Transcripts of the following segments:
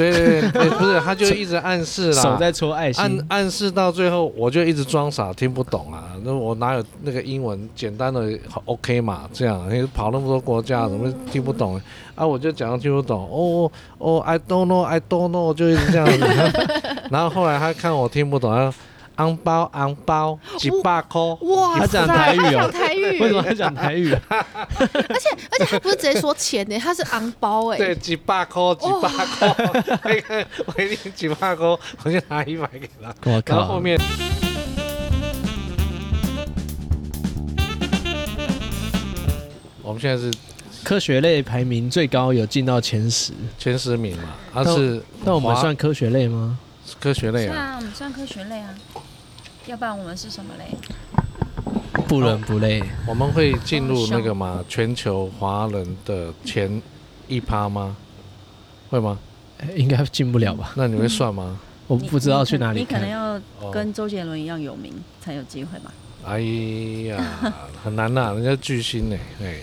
对对对对，不是，他就一直暗示啦，手在戳爱暗心，暗暗示到最后，我就一直装傻，听不懂啊。那我哪有那个英文简单的好 OK 嘛？这样，你跑那么多国家，怎么听不懂啊？我就讲听不懂，哦哦，I don't know，I don't know，就一直这样子。然后后来他看我听不懂，他说昂包昂包几百块，哇他讲塞台语哦他讲台语，为什么他讲台语啊？而且而且他不是直接说钱呢，他是昂包哎，对，几百块，几百块，那个我一定几百块，我就拿一百给他。我然靠！后后面我们现在是科学类排名最高，有进到前十，前十名嘛，他是那我们算科学类吗？科学类啊，我们算科学类啊，要不然我们是什么嘞？不伦不类，我们会进入那个嘛全球华人的前一趴吗？会吗？哎应该进不了吧？那你会算吗？我不知道去哪里你可能。要哦跟周杰伦一样有名才有机会吧。哎呀，很难呐、人家巨星呢，哎，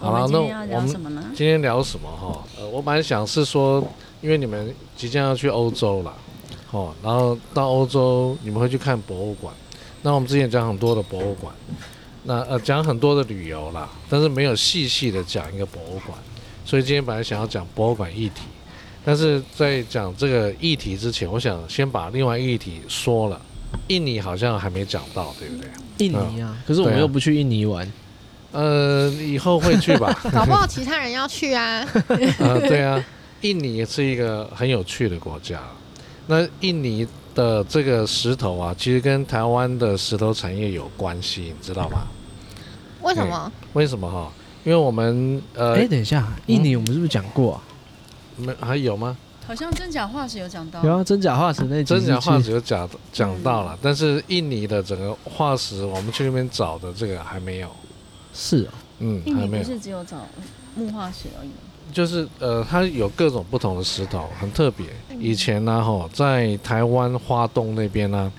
好了，那我们今天要聊什么呢？今天聊什么哈？呃，我本来想是说，因为你们即将要去欧洲了，哦，然后到欧洲你们会去看博物馆。那我们之前讲很多的博物馆，那呃讲很多的旅游啦，但是没有细细的讲一个博物馆，所以今天本来想要讲博物馆议题，但是在讲这个议题之前，我想先把另外一个议题说了。印尼好像还没讲到，对不对？印尼啊，可是我们又不去印尼玩，呃，以后会去吧。搞不好其他人要去啊。呃，对啊，印尼是一个很有趣的国家。那印尼的这个石头啊，其实跟台湾的石头产业有关系，你知道吗？为什么？为什么哈？因为我们呃，哎，等一下，印尼我们是不是讲过啊？没还有吗？好像真假化石有讲到有啊，真假化石那集真假化石有讲讲到了，但是印尼的整个化石，我们去那边找的这个还没有，是哦，嗯，还没有印尼不。是只有找木化石而已吗？就是呃，它有各种不同的石头，很特别。以前呢，吼，在台湾花东那边呢，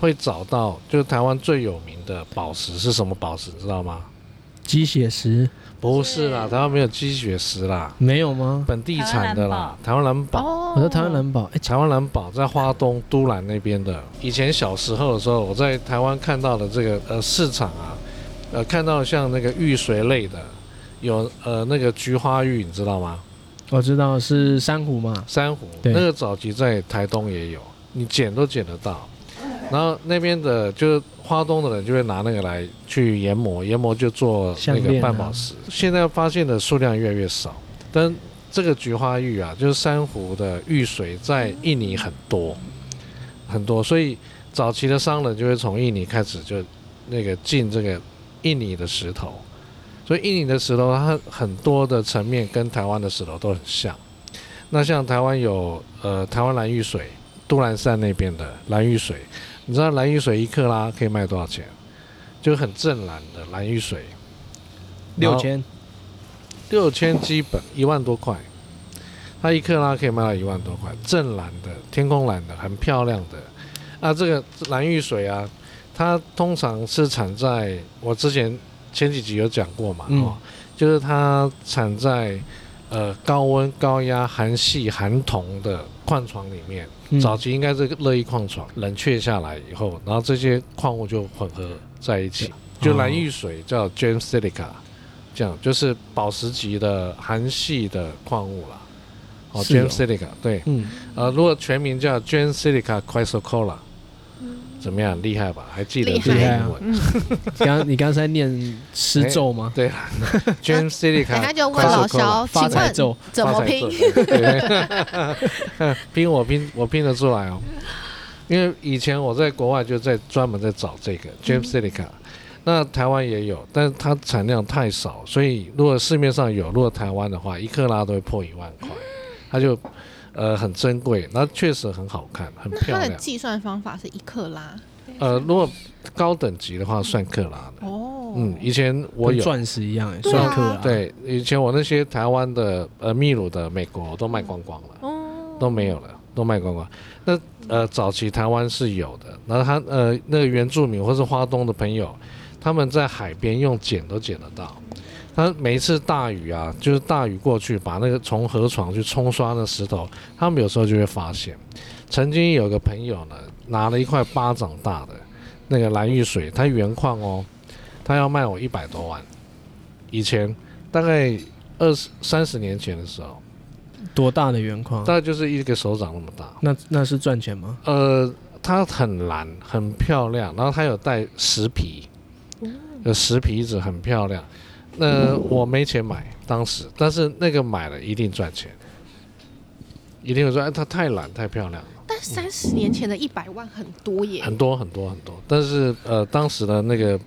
会找到就是台湾最有名的宝石是什么宝石，知道吗？鸡血石不是啦，台湾没有鸡血石啦，没有吗？本地产的啦，台湾蓝宝。哦，我说台湾蓝宝，哎，台湾蓝宝在花东都兰那边的。以前小时候的时候，我在台湾看到的这个呃市场啊，呃看到像那个玉髓类的，有呃那个菊花玉，你知道吗？我知道是珊瑚嘛，珊瑚，那个早期在台东也有，你捡都捡得到。然后那边的就是花东的人就会拿那个来去研磨，研磨就做那个半宝石。现在发现的数量越来越少，但这个菊花玉啊，就是珊瑚的玉髓，在印尼很多很多，所以早期的商人就会从印尼开始就那个进这个印尼的石头，所以印尼的石头它很多的层面跟台湾的石头都很像。那像台湾有呃台湾蓝玉水，都兰山那边的蓝玉水，你知道蓝玉水一克拉可以卖多少钱？就很正蓝的蓝玉水，六千，六千基本一万多块，它一克拉可以卖到一万多块，正蓝的天空蓝的很漂亮的。啊，这个蓝玉水啊，它通常是产在我之前前几集有讲过嘛，嗯哦，就是它产在呃高温、高压、含细、含铜的矿床里面。嗯早期应该是乐意矿床冷却下来以后，然后这些矿物就混合在一起，就蓝玉髓叫 gem silica，这样就是宝石级的含细的矿物了。哦是哦，gem silica 对，嗯，呃，如果全名叫 gem silica chrysocolla，怎么样？厉害吧？还记得厉这个害啊英文？嗯，刚你刚才念诗咒吗？对啊，gem 等 silica，下就问老肖，请问发财咒，怎么拼？对 拼我拼我拼得出来哦，因为以前我在国外就在专门在找这个 gem silica，、那台湾也有，但是它产量太少，所以如果市面上有，如果台湾的话，一克拉都会破一万块，它就呃很珍贵，那确实很好看，很漂亮它的。计算方法是一克拉呃，如果高等级的话，算克拉的。哦。嗯，以前我有。钻石一样，算克拉。，对，以前我那些台湾的、呃秘鲁的、美国都卖光光了。哦，都没有了，都卖光光。那呃，早期台湾是有的，然后他呃那个原住民或是花东的朋友，他们在海边用捡都捡得到。它每一次大雨啊，就是大雨过去，把那个从河床去冲刷的石头，他们有时候就会发现，曾经有个朋友呢，拿了一块巴掌大的那个蓝玉水，它原矿哦，他要卖我一百多万，以前大概二十三十年前的时候，多大的原矿？大概就是一个手掌那么大。那那是赚钱吗？呃，它很蓝，很漂亮，然后它有带石皮，有石皮子，很漂亮。那我没钱买，当时，但是那个买了一定赚钱，一定会说，哎，它太蓝，太漂亮了，但三十年前的一百万很多耶，很多很多很多。但是呃，当时的那个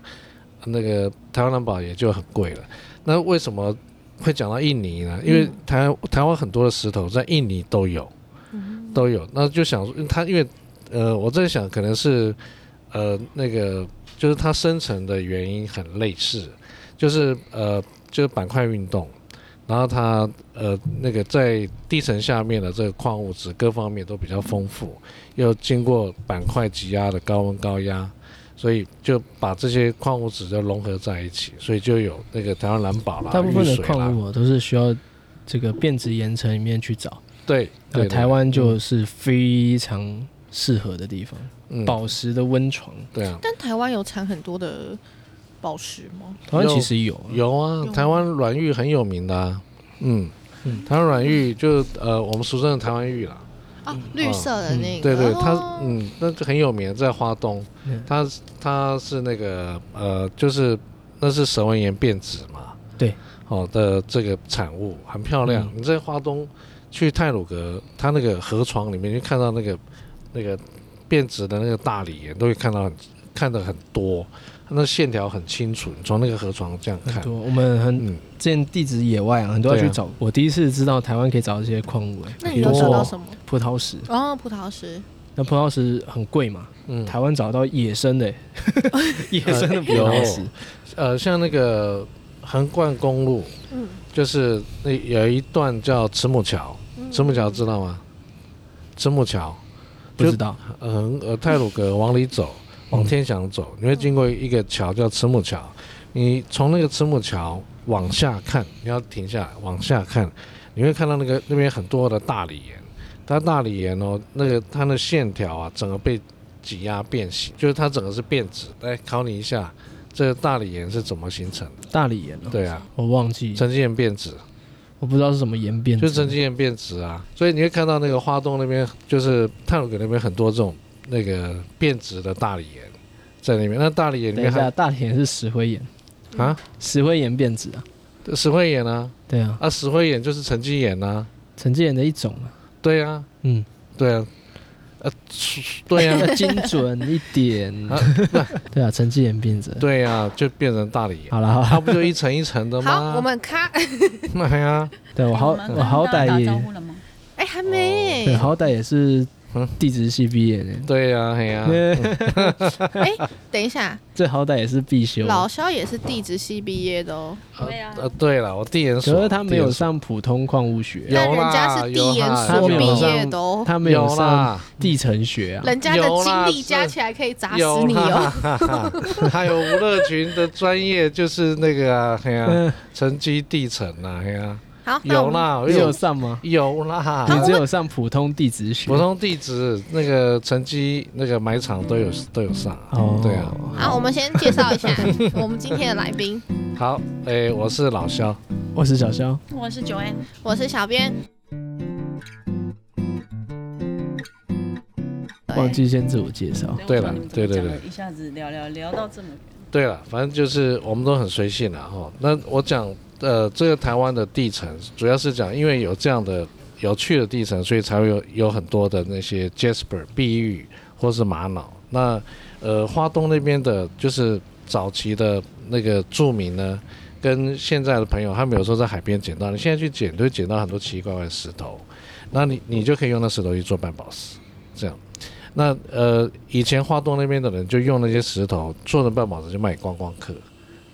那个台湾蓝宝也就很贵了。那为什么会讲到印尼呢？因为台台湾很多的石头在印尼都有，都有。那就想说它，因为呃，我在想可能是呃那个就是它生成的原因很类似，就是呃就是板块运动，然后它呃那个在地层下面的这个矿物质各方面都比较丰富，又经过板块挤压的高温高压。所以就把这些矿物质就融合在一起，所以就有那个台湾蓝宝啦、大部分的矿物哦都是需要这个变质岩层里面去找。对那对，台湾就是非常适合的地方，嗯宝石的温床。对啊，但台湾有产很多的宝石吗？台湾其实有啊，有啊，台湾软玉很有名的啊，嗯嗯。台湾软玉就呃我们俗称的台湾玉啦，啊，绿色的那个，对对，它哦嗯那就很有名，在花东。嗯，它它是那个呃就是那是蛇纹岩变质嘛，对，哦的这个产物很漂亮，嗯。你在花东去泰鲁阁，它那个河床里面就看到那个那个变质的那个大理岩，都会看到很看的很多，那线条很清楚，你从那个河床这样看，很多。我们很嗯，之前地址野外啊，很多要对啊去找。我第一次知道台湾可以找到这些矿物，哎，那你有比如说找到什么？葡萄石。哦，葡萄石，那葡萄石很贵嘛，嗯，台湾找到野生的，野生的葡萄石，呃，像那个横贯公路，嗯，就是那有一段叫慈母桥，嗯慈母桥知道吗？慈母桥，不知道。嗯呃，泰鲁阁往里走，往天祥走，你会经过一个桥叫慈母桥。你从那个慈母桥往下看，你要停下来往下看，你会看到那个那边很多的大理岩。它大理岩哦，那个它的线条啊，整个被挤压变形，就是它整个是变质。来考你一下，这个大理岩是怎么形成的？大理岩哦，对啊，我忘记，沉积岩变质，我不知道是什么岩变质，就是沉积岩变质啊。所以你会看到那个花洞那边，就是探鲁阁那边很多这种那个变质的大理岩在那边。那大理岩里等一下，面还大理岩是石灰岩，啊，石灰岩变质啊。石灰岩啊，对啊，啊，石灰岩就是沉积岩啊，沉积岩的一种啊。对啊，嗯，对啊，呃，对啊，要 精准一点。对啊，沉积岩变质。对啊，就变成大理岩，好了好了，它不就一层一层的吗？好，我们看，那呀，对我好我好歹也？哎，还没对，，好歹也是嗯地质系毕业的，对呀，嘿呀，哎，等一下，这好歹也是必修。老肖也是地质系毕业的哦，对啊，呃，对了，我地研所，可是他没有上普通矿物学，人家啦是地研有啦所毕他没有业的哦，他没有有上啦，地层学啊。人家的有啦经历加起来可以砸死你哦。啦，还有吴乐群的专业就是那个啊，嘿呀，嗯，沉积地层啊，嘿呀，好，那我们有啦，你有有上吗？有啦，你只有上普通地址学。普通地址那个成绩那个买场都有都有上啊，哦，对啊。好，我们先介绍一下我们今天的来宾，好，诶，我是老肖，我是小肖。我是九 N，我是小编。忘记先自我介绍。对了对对对一下子聊聊聊到这么远，对了，反正就是我们都很随性啦哈。那我讲呃，这个台湾的地层，主要是讲因为有这样的有趣的地层，所以才会有有很多的那些 jasper 碧玉或是玛瑙。那呃，花东那边的，就是早期的那个著名呢，跟现在的朋友，他们有时候在海边捡到，你现在去捡，都会捡到很多奇奇怪怪的石头，那你你就可以用那石头去做半宝石，这样。那呃，以前花东那边的人就用那些石头做成半宝石，就卖给观光客，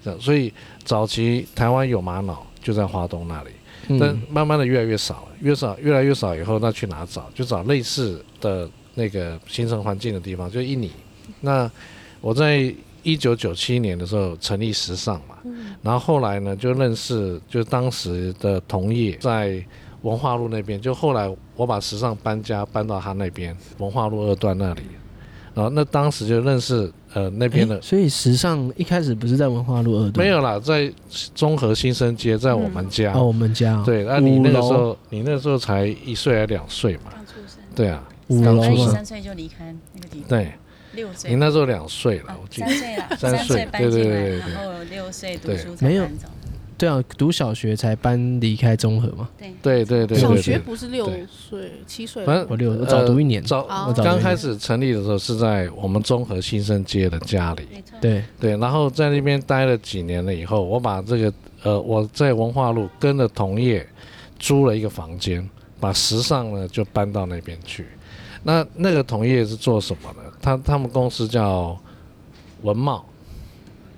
这样。所以早期台湾有玛瑙就在华东那里，但嗯，慢慢的越来越少了，越少越来越少以后，那去哪找？就找类似的那个形成环境的地方，就印尼。那我在一九九七年的时候成立时尚嘛，嗯然后后来呢就认识就当时的同业在文化路那边，就后来我把时尚搬家搬到他那边文化路二段那里，然后那当时就认识呃那边的诶所以时尚一开始不是在文化路二段，没有啦，在综合新生街，在我们家。哦，我们家。哦对，那、你那个时候，你那个时候才一岁还两岁嘛？刚出生，对啊，五楼三岁就离开那个地方，对，六岁。你那时候两岁了啊，我记得。三。岁了，三岁岁搬进来，对对对对对。然后六岁读对。书才没有搬走。对啊，读小学才搬离开中和嘛，对，对对对小学。不是六岁、七岁。反正我六我早读一年，早刚开始成立的时候是在我们中和新生街的家里，对，对，然后在那边待了几年了以后，我把这个呃我在文化路跟着同业租了一个房间，把时尚呢就搬到那边去。那那个同业是做什么的？他他们公司叫文茂，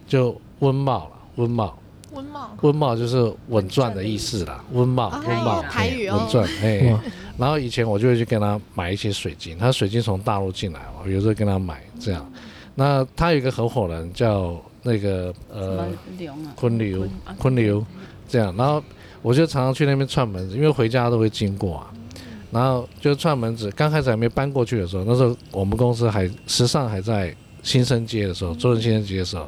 就温茂了，温茂，温茂温茂就是稳赚的意思啦，温茂哦温茂台语哦哎稳赚哎。然后以前我就会去跟他买一些水晶，他水晶从大陆进来，我有时候跟他买这样。那他有一个合伙人叫那个呃？昆流啊昆流这样，然后我就常常去那边串门子，因为回家都会经过啊。然后就串门子，刚开始还没搬过去的时候，那时候我们公司还时尚还在新生街的时候，中正新生街的时候，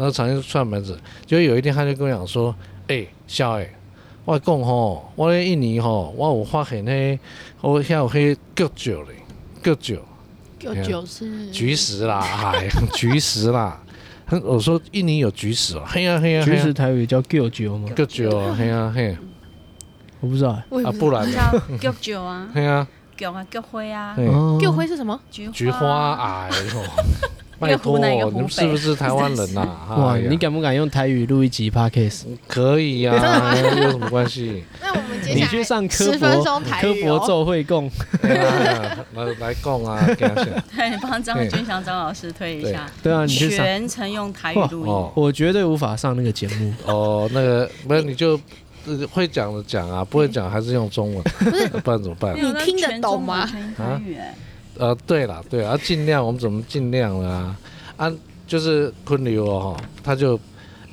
然后常常串门子，就有一天他就跟我讲说：“哎、小哎，我讲吼，我咧印尼吼，我有发现迄，我遐有迄菊酒咧，菊酒。”有九是？菊石啦，哎，菊石啦。我说印尼有菊石哦，嘿呀嘿呀，橘石台语叫 g 酒吗？菊酒啊，嘿呀嘿，我不知道。欸，啊不不然呢，叫菊酒啊，嘿呀。菊啊，菊花啊，嘿，哦。六灰是什么？菊菊花，哎呦，拜托，你们是不是台湾人呐？哇，哎呀你敢不敢用台语录一集 podcast？可以呀，有什么关系？那我们接下来你去上科十分博钟台科。博奏会共，来来供啊，给他写对，帮张君祥张老师推一下，对啊，你去上，全程用台语录音。哦我绝对无法上那个节目。哦，那个不是你就。呃会讲的讲啊，不会讲还是用中文，不然怎么办你听得懂吗那全中文全台语哎，呃，对啦，对啊，尽量我们怎么尽量啊？啊，就是昆流哦，他就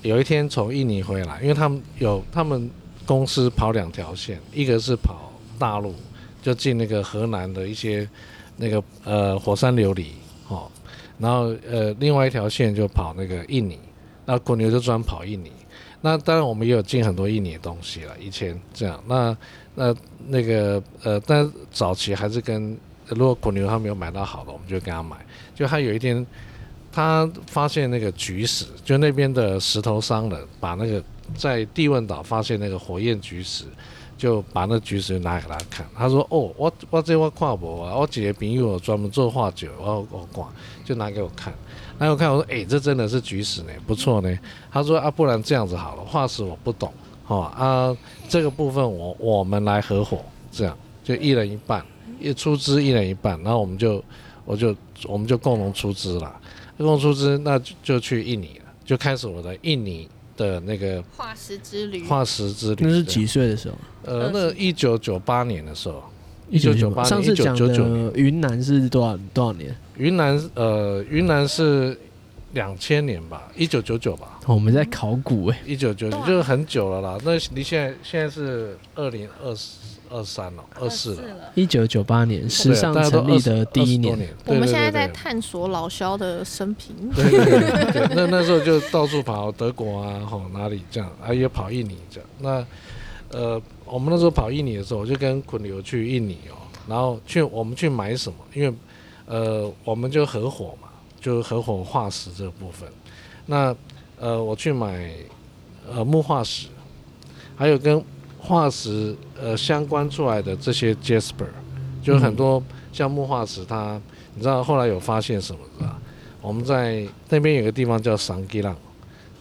有一天从印尼回来，因为他们有他们公司跑两条线，一个是跑大陆，就进那个河南的一些那个呃火山琉璃哦，然后呃另外一条线就跑那个印尼，那昆流就专跑印尼。那当然我们也有进很多印尼的东西了，以前这样。那那那个呃，但早期还是跟如果滚牛他没有买到好的，我们就跟他买。就他有一天，他发现那个菊石，就那边的石头商人把那个在地汶岛发现那个火焰菊石，就把那菊石拿给他看。他说：“哦，我我这我看不啊，我姐姐朋友专门做化酒，我我挂，就拿给我看。拿给我看，我说：哎、这真的是菊石呢，不错呢。他说：啊，不然这样子好了，化石我不懂，哦啊，这个部分我我们来合伙，这样就一人一半，一出资一人一半，然后我们就我就我们就共同出资了，共同出资那就就去印尼了，就开始我的印尼的那个化石之旅，化石之旅。那是几岁的时候？呃，那一九九八年的时候，一九九1998上次讲1999的云南是多少多少年？云南呃云南是两千年吧，一九九九吧，哦我们在考古哎，一九九九就是很久了啦。那离现在现在是二零二二三了，二四了。一九九八年时尚成立的第一20多年，我们现在在探索老肖的生平。对对对对，那那时候就到处跑德国啊，吼哪里这样，啊也跑印尼这样。那呃，我们那时候跑印尼的时候，我就跟昆流去印尼哦，然后去我们去买什么，因为呃我们就合伙嘛，就合伙化石这个部分。那呃我去买呃木化石，还有跟化石呃相关出来的这些 Jasper，就是很多像木化石它，你知道后来有发现什么是吧？我们在那边有个地方叫桑基浪，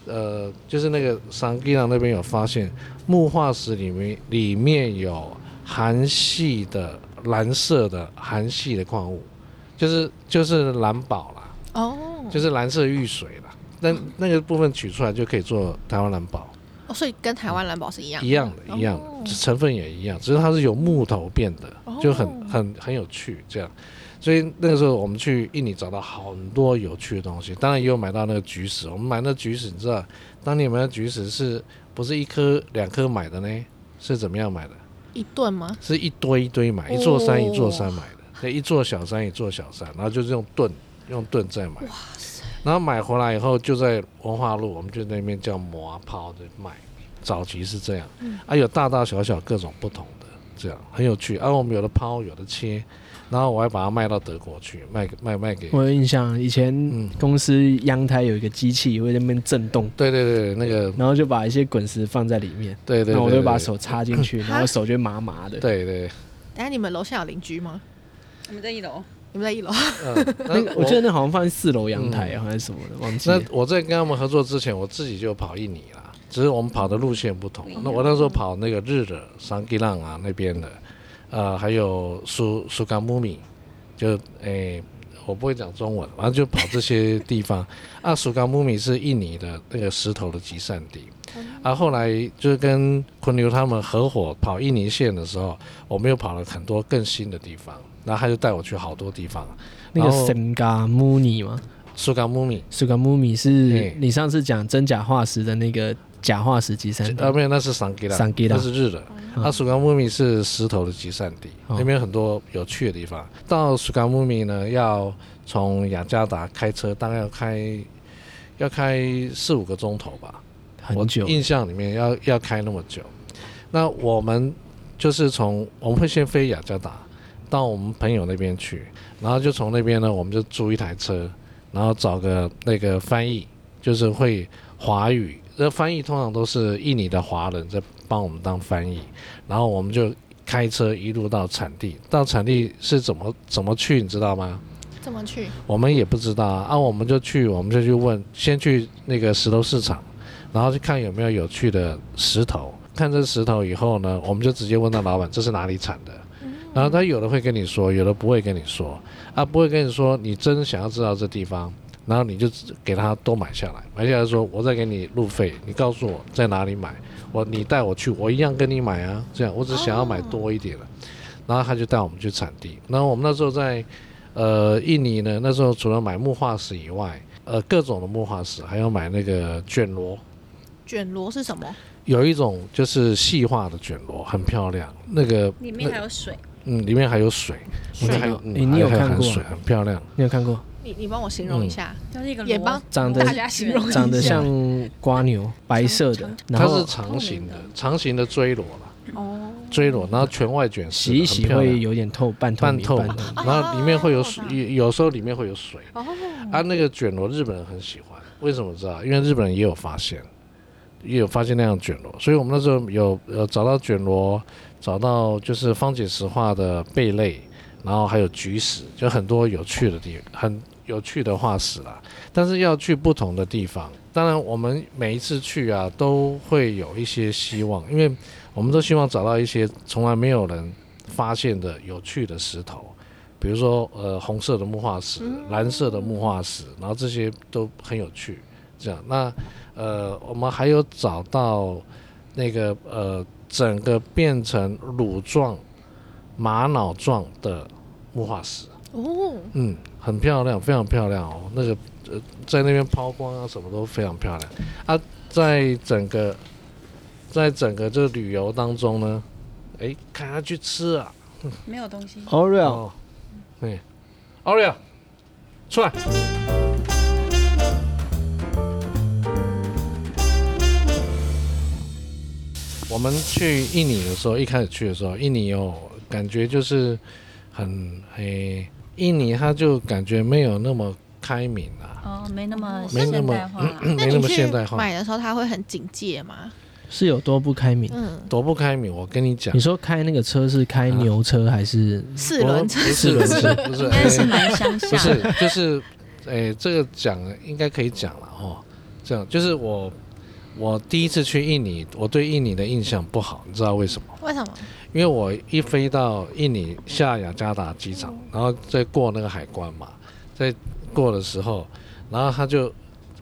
呃，就是那个桑基浪那边有发现木化石里面里面有含系的蓝色的含系的矿物，就是就是蓝宝啦，哦，就是蓝色玉水啦。那那个部分取出来就可以做台湾蓝宝。哦，所以跟台湾蓝宝是一样一样的，一样哦的，成分也一样，只是它是由木头变的，就很哦很很有趣这样。所以那个时候我们去印尼找到很多有趣的东西，当然也有买到那个橘石。我们买那橘石，你知道当年买的橘石是不是一颗两颗买的呢？是怎么样买的？一顿吗？是一堆一堆买，一座山哦一座山买的，对，一座小山一座小山，然后就是用盾用盾再买。然后买回来以后，就在文化路，我们就那边叫磨泡的卖。早期是这样，啊，有大大小小各种不同的，这样很有趣。啊，我们有的抛，有的切，然后我还把它卖到德国去，卖给卖卖给。我有印象，以前嗯公司阳台有一个机器会在那边震动，对对对，那个然后就把一些滚石放在里面，对对对，然后我就把手插进去，然后手就麻麻的。对对，等下你们楼下有邻居吗？我们在一楼，你们在一楼？嗯，那个我记得那好像放在四楼阳台啊还是什么的，忘记了那。我在跟他们合作之前，我自己就跑印尼啦，只是我们跑的路线不同那我那时候跑那个日的桑吉浪啊那边的，呃，还有苏苏甘木米，就诶、我不会讲中文，反正就跑这些地方。啊，苏甘木米是印尼的那个石头的集散地。啊，后来就是跟昆牛他们合伙跑印尼线的时候，我们又跑了很多更新的地方，然后他就带我去好多地方。那个然后 Senga Muni 吗苏甘木米，？Senga Muni 是你上次讲真假化石的那个假化石集散呃，地。没有，那是桑吉拉，桑吉拉那是日的。嗯啊，苏冈木米是石头的集散地，哦那边有很多有趣的地方。到苏冈木米呢，要从雅加达开车，大概要开要开四五个钟头吧。很久，印象里面要要开那么久。那我们就是从我们会先飞雅加达到我们朋友那边去，然后就从那边呢，我们就租一台车，然后找个那个翻译，就是会华语。这翻译通常都是印尼的华人在帮我们当翻译，然后我们就开车一路到产地。到产地是怎么怎么去，你知道吗？怎么去？我们也不知道啊，啊我们就去，我们就去问，先去那个石头市场，然后去看有没有有趣的石头。看这石头以后呢，我们就直接问到老板这是哪里产的，然后他有的会跟你说，有的不会跟你说，啊不会跟你说，你真想要知道这地方，然后你就给他都买下来，买下来说我再给你路费，你告诉我在哪里买，我你带我去，我一样跟你买啊，这样我只想要买多一点的，然后他就带我们去产地，然后我们那时候在。呃，印尼呢，那时候除了买木化石以外，呃，各种的木化石，还要买那个卷螺。卷螺是什么？有一种就是细化的卷螺，很漂亮。那个里面还有水，嗯，里面还有水，里面还有水，嗯你有看过？水，很漂亮。你有看过？你你帮我形容一下，就是一个螺也帮长得大家形容一下。长得像瓜牛，白色的，它是长形的，长形的锥螺了，哦，锥螺，然后全外卷，洗一洗会有点透半透明半透然后里面会有哦。水，有有时候里面会有水。哦，啊，那个卷螺日本人很喜欢，为什么知道？因为日本人也有发现，也有发现那样卷螺，所以我们那时候有呃找到卷螺，找到就是方解石化的贝类，然后还有菊石，就很多有趣的地，很有趣的化石啦。但是要去不同的地方，当然我们每一次去啊，都会有一些希望，因为我们都希望找到一些从来没有人发现的有趣的石头。比如说，呃，红色的木化石、蓝色的木化石，然后这些都很有趣。这样，那呃，我们还有找到那个呃，整个变成乳状、玛瑙状的木化石，哦，嗯，很漂亮，非常漂亮哦。那个呃，在那边抛光啊，什么都非常漂亮啊。在整个在整个这个旅游当中呢，哎，看他去吃啊，没有东西。Oreo 哦，对，Oreo，出来。我们去印尼的时候，一开始去的时候，印尼有感觉就是很诶，印尼它就感觉没有那么开明啊，哦，没那么没那么代化啦。没那么那你去现代化，买的时候他会很警戒吗？是有多不开明？嗯，多不开明。我跟你讲你，说开那个车是开牛车还是？四轮车不是不是不是，应该是诶蛮乡不下的。是，就是，诶、这个讲应该可以讲了哦。这样就是我，我第一次去印尼，我对印尼的印象不好，你知道为什么？为什么？因为我一飞到印尼下雅加达机场，然后再过那个海关嘛，在过的时候，然后他就，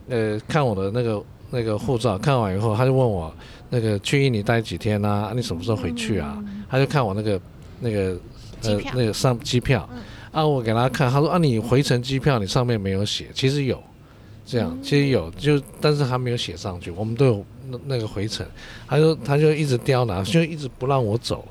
呃，看我的那个那个护照，看完以后他就问我那个去印尼待几天啊？你什么时候回去啊？他就看我那个那个呃那个上机票嗯，啊，我给他看，他说啊，你回程机票你上面没有写，其实有。这样其实有，就但是他没有写上去，我们都有那那个回程，他就他就一直刁难，就一直不让我走，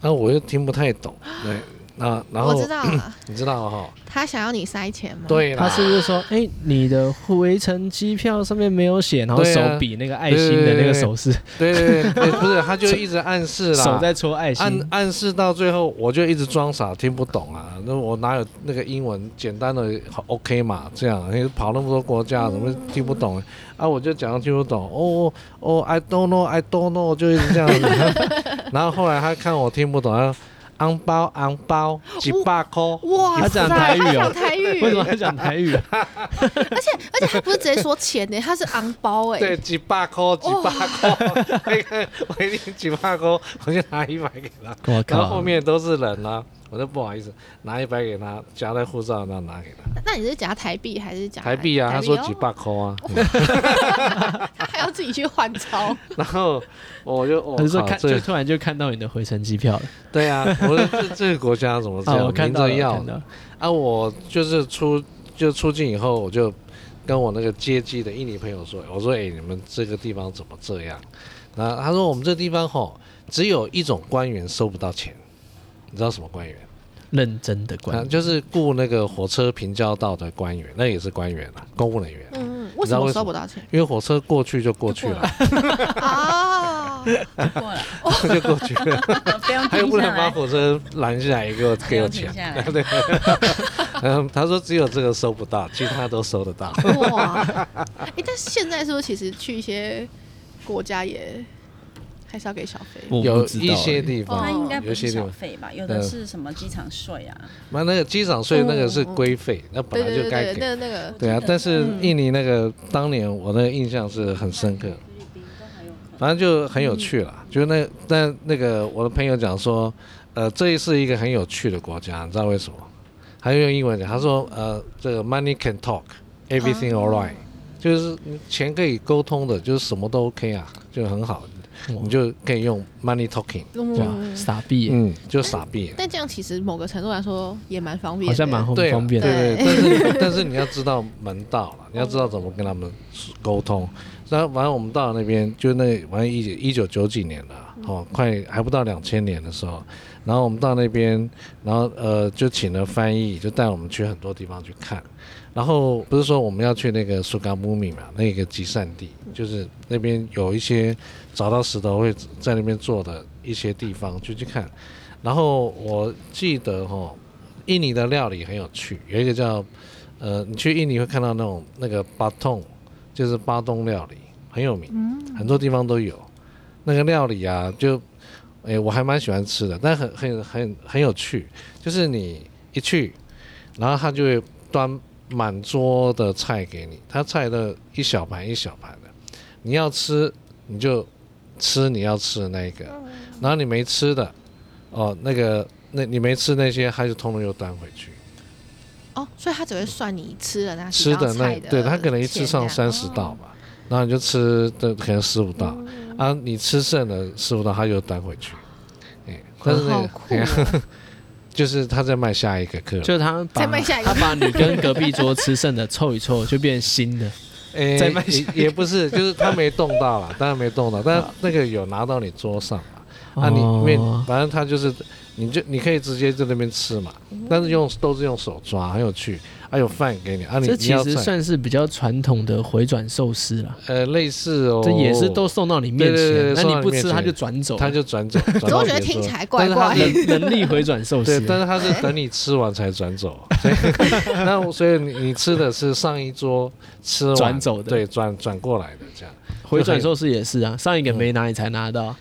然后我又听不太懂，对，那然后我知道了，你知道了哈，他想要你塞钱吗？，对，他是不是说，哎、你的回程机票上面没有写，然后手比那个爱心的那个手势，对对对对，不是，他就一直暗示啦，手在戳爱心。暗示到最后，我就一直装傻，听不懂啊。那我哪有那个英文简单的好 OK 嘛？这样你跑那么多国家，怎么听不懂啊？我就讲到听不懂，哦哦，I don't know，I don't know，就一直这样子。然后后来他看我听不懂，他说昂包昂包几百块，哇塞，他讲台语哦讲台语，为什么他讲台语？而且而且他不是直接说钱呢，他是昂包哎，对，几百块，几百块，那个我一定几百块，我就拿一百给他。我然后后！面都是人啊，我都不好意思拿一百给他，夹在护照那拿给他。那你是夹台币还是夹台币啊，他说几哦百块啊，他还要自己去换钞，然后我就 我就说看，就突然就看到你的回程机票了。对啊，我说这这个国家怎么这啊，样我看到了，明着要看到了。啊？我就是出就出境以后，我就跟我那个接机的印尼朋友说，我说哎、你们这个地方怎么这样？然后他说我们这地方吼只有一种官员收不到钱，你知道什么官员？认真的啊，关，就是雇那个火车平交道的官员，那也是官员啊，公务人员。嗯，为什么收不到钱因为火车过去就过去了，啊？过了，就过去了，不用他又不能把。火车拦下来给我给我钱不用停。下来，对，嗯，他说只有这个收不到，其他都收得到。哇！哎，但是现在是不是其实去一些国家也还是要给小费？我有一些欸地方，它应该有不是小一些地方，费吧？有的是什么机场税啊？那那个机场税那个是规费，那本来就该给。那个那个对啊，但是嗯印尼那个当年我那个印象是很深刻，反正就很有趣了。就是那但那个我的朋友讲说，呃，这是一个很有趣的国家，你知道为什么？他就用英文讲，他说呃，这个 money can talk，everything alright，、就是钱可以沟通的，就是什么都 OK 啊，就很好，你就可以用 money talking，哇，嗯，傻逼，嗯，就傻逼。但这样其实某个程度来说也蛮方便，好像蛮方便。的。对对，但是 但是你要知道门道了，你要知道怎么跟他们沟通。然后反正我们到了那边，就那反正一一九九几年了，哦，快还不到两千年的时候，然后我们到那边，然后呃就请了翻译，就带我们去很多地方去看。然后不是说我们要去那个苏嘎姆米嘛，那个集散地，就是那边有一些找到石头会在那边做的一些地方，就去看。然后我记得哈、哦，印尼的料理很有趣，有一个叫呃，你去印尼会看到那种那个巴通，就是巴东料理，很有名，很多地方都有。那个料理啊，就诶，我还蛮喜欢吃的，但很很很很有趣，就是你一去，然后他就会端满桌的菜给你，他菜的一小盘一小盘的，你要吃你就吃你要吃的那一个，然后你没吃的，哦，那个那你没吃那些，他就通通又端回去。哦，所以他只会算你吃的那几吃的那对他可能一次上三十道吧，然后你就吃的可能十五道，嗯。啊，你吃剩的十五道他就端回去，哎，但是那个 就是他在卖下一个客人，就是他把再卖下一个他把你跟隔壁桌吃剩的凑一凑，就变新的。哎也也不是，就是他没动到啦，当然没动到，但是那个有拿到你桌上嘛，啊你因为哦反正他就是你就你可以直接在那边吃嘛，但是用都是用手抓，很有趣，还有饭给你，啊你这其实算。是比较传统的回转寿司了，呃类似哦，这也是都送到你面前，那你不吃他就转走，他就转走，我觉得听起来怪怪但是他是人人力回转寿对，司。但是他是等你吃完才转走，所以那所以你你吃的是上一桌吃完转走的。对，转转过来的这样。回转寿司也是啊，上一个没拿你才拿到，啊，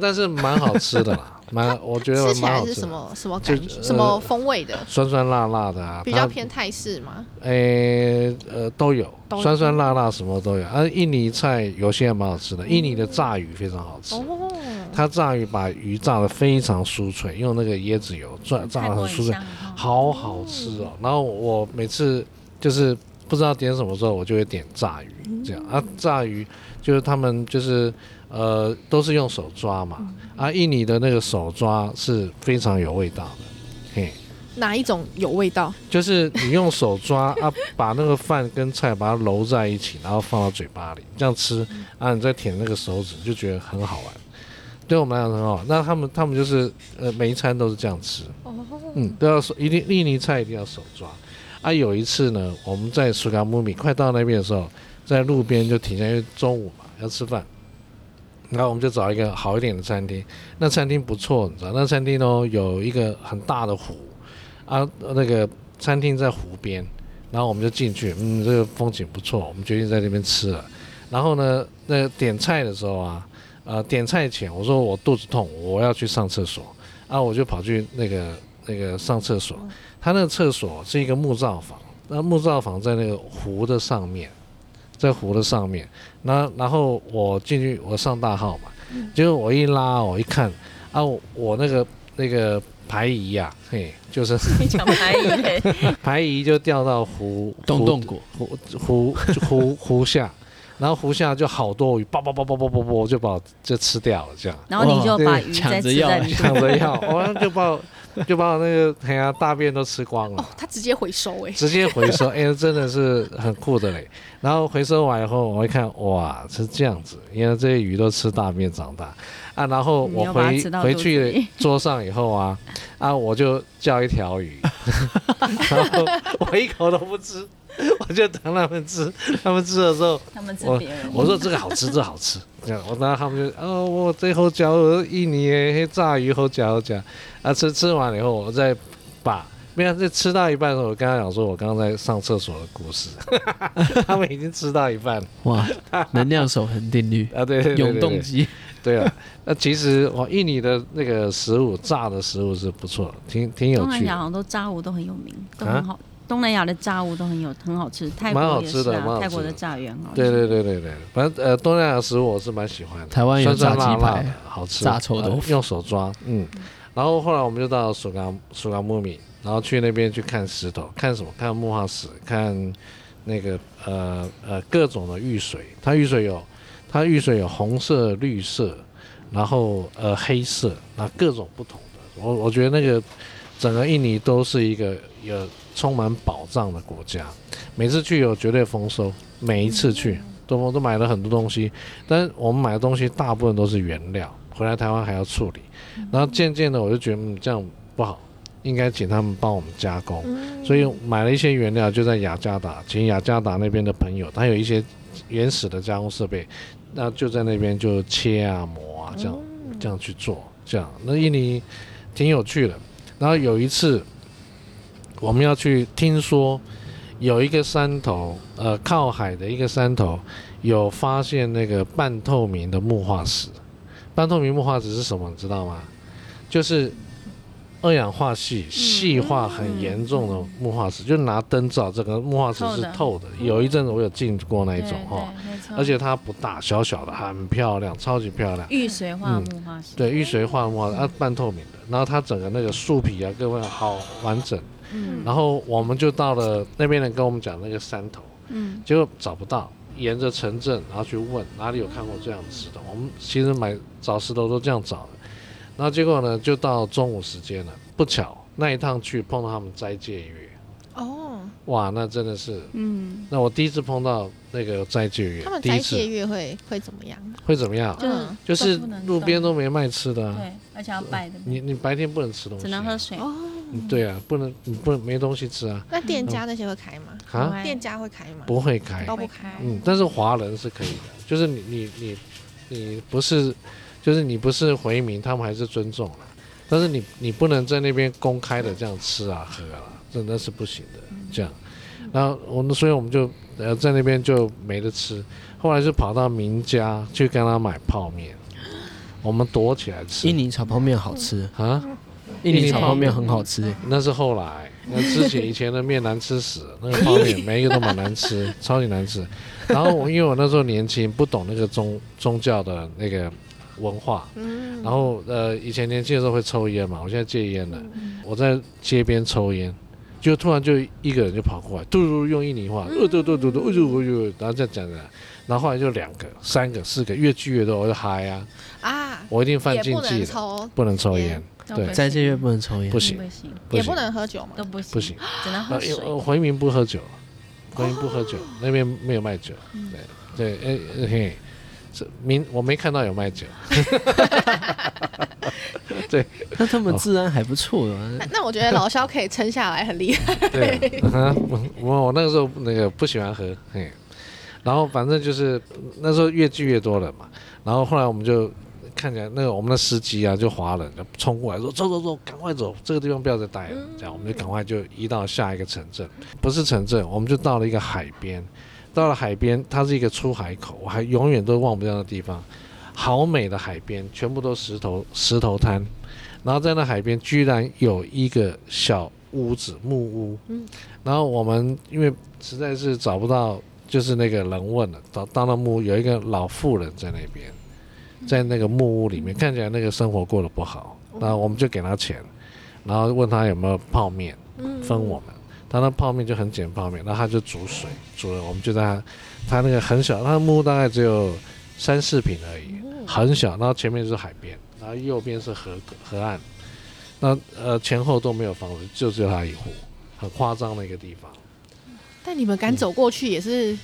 但是蛮好吃的啦，蛮我觉得吃起来是什么什么感觉？什么风味的？酸酸辣辣的啊，比较偏泰式吗？诶呃都有酸酸辣辣什么都有啊，印尼菜有些还蛮好吃的，印尼的炸鱼非常好吃。哦，它炸鱼把鱼炸的非常酥脆，用那个椰子油炸炸的很酥脆，好好吃哦。然后我每次就是不知道点什么时候，我就会点炸鱼这样啊。炸鱼就是他们就是呃都是用手抓嘛。啊，印尼的那个手抓是非常有味道的，嘿，哪一种有味道？就是你用手抓 啊，把那个饭跟菜把它揉在一起，然后放到嘴巴里这样吃啊，你再舔那个手指就觉得很好玩。对我们来讲很好，那他们他们就是呃每一餐都是这样吃，哦，嗯，都要手一定印尼菜一定要手抓。啊，有一次呢，我们在苏卡姆米快到那边的时候，在路边就停下，因为中午嘛要吃饭，然后我们就找一个好一点的餐厅。那餐厅不错，你知道，那餐厅呢有一个很大的湖，啊，那个餐厅在湖边，然后我们就进去，嗯，这个风景不错，我们决定在那边吃了。然后呢，那点菜的时候啊，呃，点菜前我说我肚子痛，我要去上厕所，啊，我就跑去那个那个上厕所。他那个厕所是一个木造房，那木造房在那个湖的上面，在湖的上面。那然后我进去，我上大号嘛，结果我一拉，我一看，啊，我那个那个排仪呀，嘿，就是你讲排遗，排仪就掉到湖洞洞谷。湖湖湖湖下，然后湖下就好多鱼，叭叭叭叭叭叭叭就把我就吃掉了，这样。然后你就把鱼再抢着要。吃在里抢着要，我就把我就把我那个哎呀大便都吃光了哦。，他直接回收哎，直接回收，哎、真的是很酷的嘞。然后回收完以后，我一看，哇，是这样子，因为这些鱼都吃大便长大啊。然后我回回去桌上以后啊，啊，我就叫一条鱼，然后我一口都不吃，我就等他们吃。他们吃的时候，他们吃我别人。我说这个好吃，这好吃。这样，我然后他们就哦，我最后嚼印尼炸鱼后嚼嚼啊，吃吃完了以后，我再把没有在吃到一半的时候，我跟他讲说我刚刚在上厕所的故事，他们已经吃到一半了哇，能量守恒定律，啊，对对对对永动机，对啊，那其实我印尼的那个食物炸的食物是不错，挺挺有东南趣的。亚好像都炸物都很有名，都啊很好。东南亚的炸物都很有很好吃，泰蛮好国也是啊，泰国的炸鱼很好吃。对对对对对，反正呃东南亚食物我是蛮喜欢的，台湾有炸鸡排，好吃，炸臭豆腐呃用手抓，嗯。然后后来我们就到苏嘎苏嘎木米，然后去那边去看石头，看什么？看木化石，看那个呃呃各种的玉髓，它玉髓有它玉髓有红色、绿色，然后呃黑色，那各种不同的。我我觉得那个整个印尼都是一个有充满宝藏的国家，每次去有绝对丰收，每一次去都都买了很多东西，但是我们买的东西大部分都是原料，回来台湾还要处理，然后渐渐的我就觉得嗯这样不好，应该请他们帮我们加工，嗯。所以买了一些原料就在雅加达，请雅加达那边的朋友，他有一些原始的加工设备，那就在那边就切啊磨啊这样。这样去做，这样。那印尼挺有趣的。然后有一次我们要去，听说有一个山头，呃，靠海的一个山头有发现那个半透明的木化石。半透明木化石是什么？你知道吗？就是二氧化系细化很严重的木化石，就拿灯照，这个木化石是透的。有一阵子我有进过那一种对哈，，而且它不大，小小的，很漂亮，超级漂亮。玉髓化木化石，对，玉髓化木化，啊，半透明的，然后它整个那个树皮啊，各位好完整。嗯。然后我们就到了那边人跟我们讲那个山头，嗯，结果找不到，沿着城镇然后去问哪里有看过这样的？石头。我们其实买找石头都这样找的，然后结果呢，就到中午时间了，不巧那一趟去碰到他们斋戒月，哦，哇，那真的是，嗯，那我第一次碰到那个斋戒月他们，斋第一次。戒月会会怎么样？会怎么样？就嗯。就是路边都没卖吃的、啊，对，而且要拜的，你你白天不能吃东西，只能喝水。哦，嗯对啊，不能你不能没东西吃啊，那店家那些会开吗？啊，店家会开吗？不会开，都不开。嗯，但是华人是可以的，就是你你你你不是，就是你不是回民，他们还是尊重了，但是你你不能在那边公开的这样吃啊喝啊，真的是不行的，这样，然后我们所以我们就呃在那边就没得吃，后来就跑到名家去跟他买泡面，我们躲起来吃。印尼炒泡面好吃，啊，印尼炒泡面很好吃，那是后来，那之前以前的面难吃死，那个泡面每一个都蛮难吃，超级难吃。然后我因为我那时候年轻，不懂那个宗宗教的那个文化，嗯，然后呃以前年轻的时候会抽烟嘛，我现在戒烟了，我在街边抽烟，就突然就一个人就跑过来，嘟嘟用印尼话，呃嘟嘟嘟嘟，呃嘟嘟嘟，然后这样讲讲，然后后来就两个、三个、四个，越聚越多，我就嗨啊，啊，我一定犯禁忌了，不能抽烟，对。在这月不能抽烟。不，行不行，也不能喝酒嘛。都不行，不行，只能喝水。回民不喝酒，回民不喝酒，那边没有卖酒，嗯。对对，哎哎嘿，这明我没看到有卖酒，对。那他们治安还不错啊。那那我觉得老肖可以撑下来，很厉害。对，我我那个时候那个不喜欢喝，嘿，然后反正就是那时候越聚越多了嘛，然后后来我们就看起来那个我们的司机啊，就华人就冲过来说走走走，赶快走，这个地方不要再待了，这样我们就赶快就移到下一个城镇，不是城镇，我们就到了一个海边，到了海边，它是一个出海口，我还永远都忘不掉的地方，好美的海边，全部都石头石头滩，然后在那海边居然有一个小屋子木屋，嗯。然后我们因为实在是找不到，就是那个人问了，找到那木屋有一个老妇人在那边，在那个木屋里面，看起来那个生活过得不好，那我们就给他钱，然后问他有没有泡面嗯。分我们，他那泡面就很简泡面，然后他就煮水，煮了我们就在他他那个很小，他的木屋大概只有三四平而已，很小，然后前面是海边，然后右边是河河岸，那呃前后都没有房子，就只有他一户，很夸张的一个地方。但你们敢走过去也是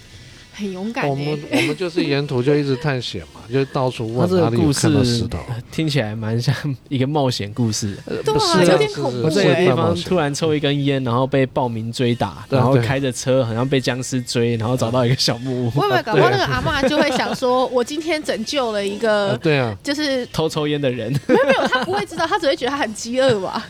很勇敢我们欸我们就是沿途就一直探险嘛，就到处问哪里有个故事看到石头。听起来蛮像一个冒险故事。呃对啊有点恐怖我这个地方突然抽一根烟，然后被暴民追打，对对然后开着车好像被僵尸追，然后找到一个小木屋，我以为搞到那个阿嬷就会想说，我今天拯救了一呃个，对啊，就是偷抽烟的人。没有没有，他不会知道，他只会觉得他很饥饿吧。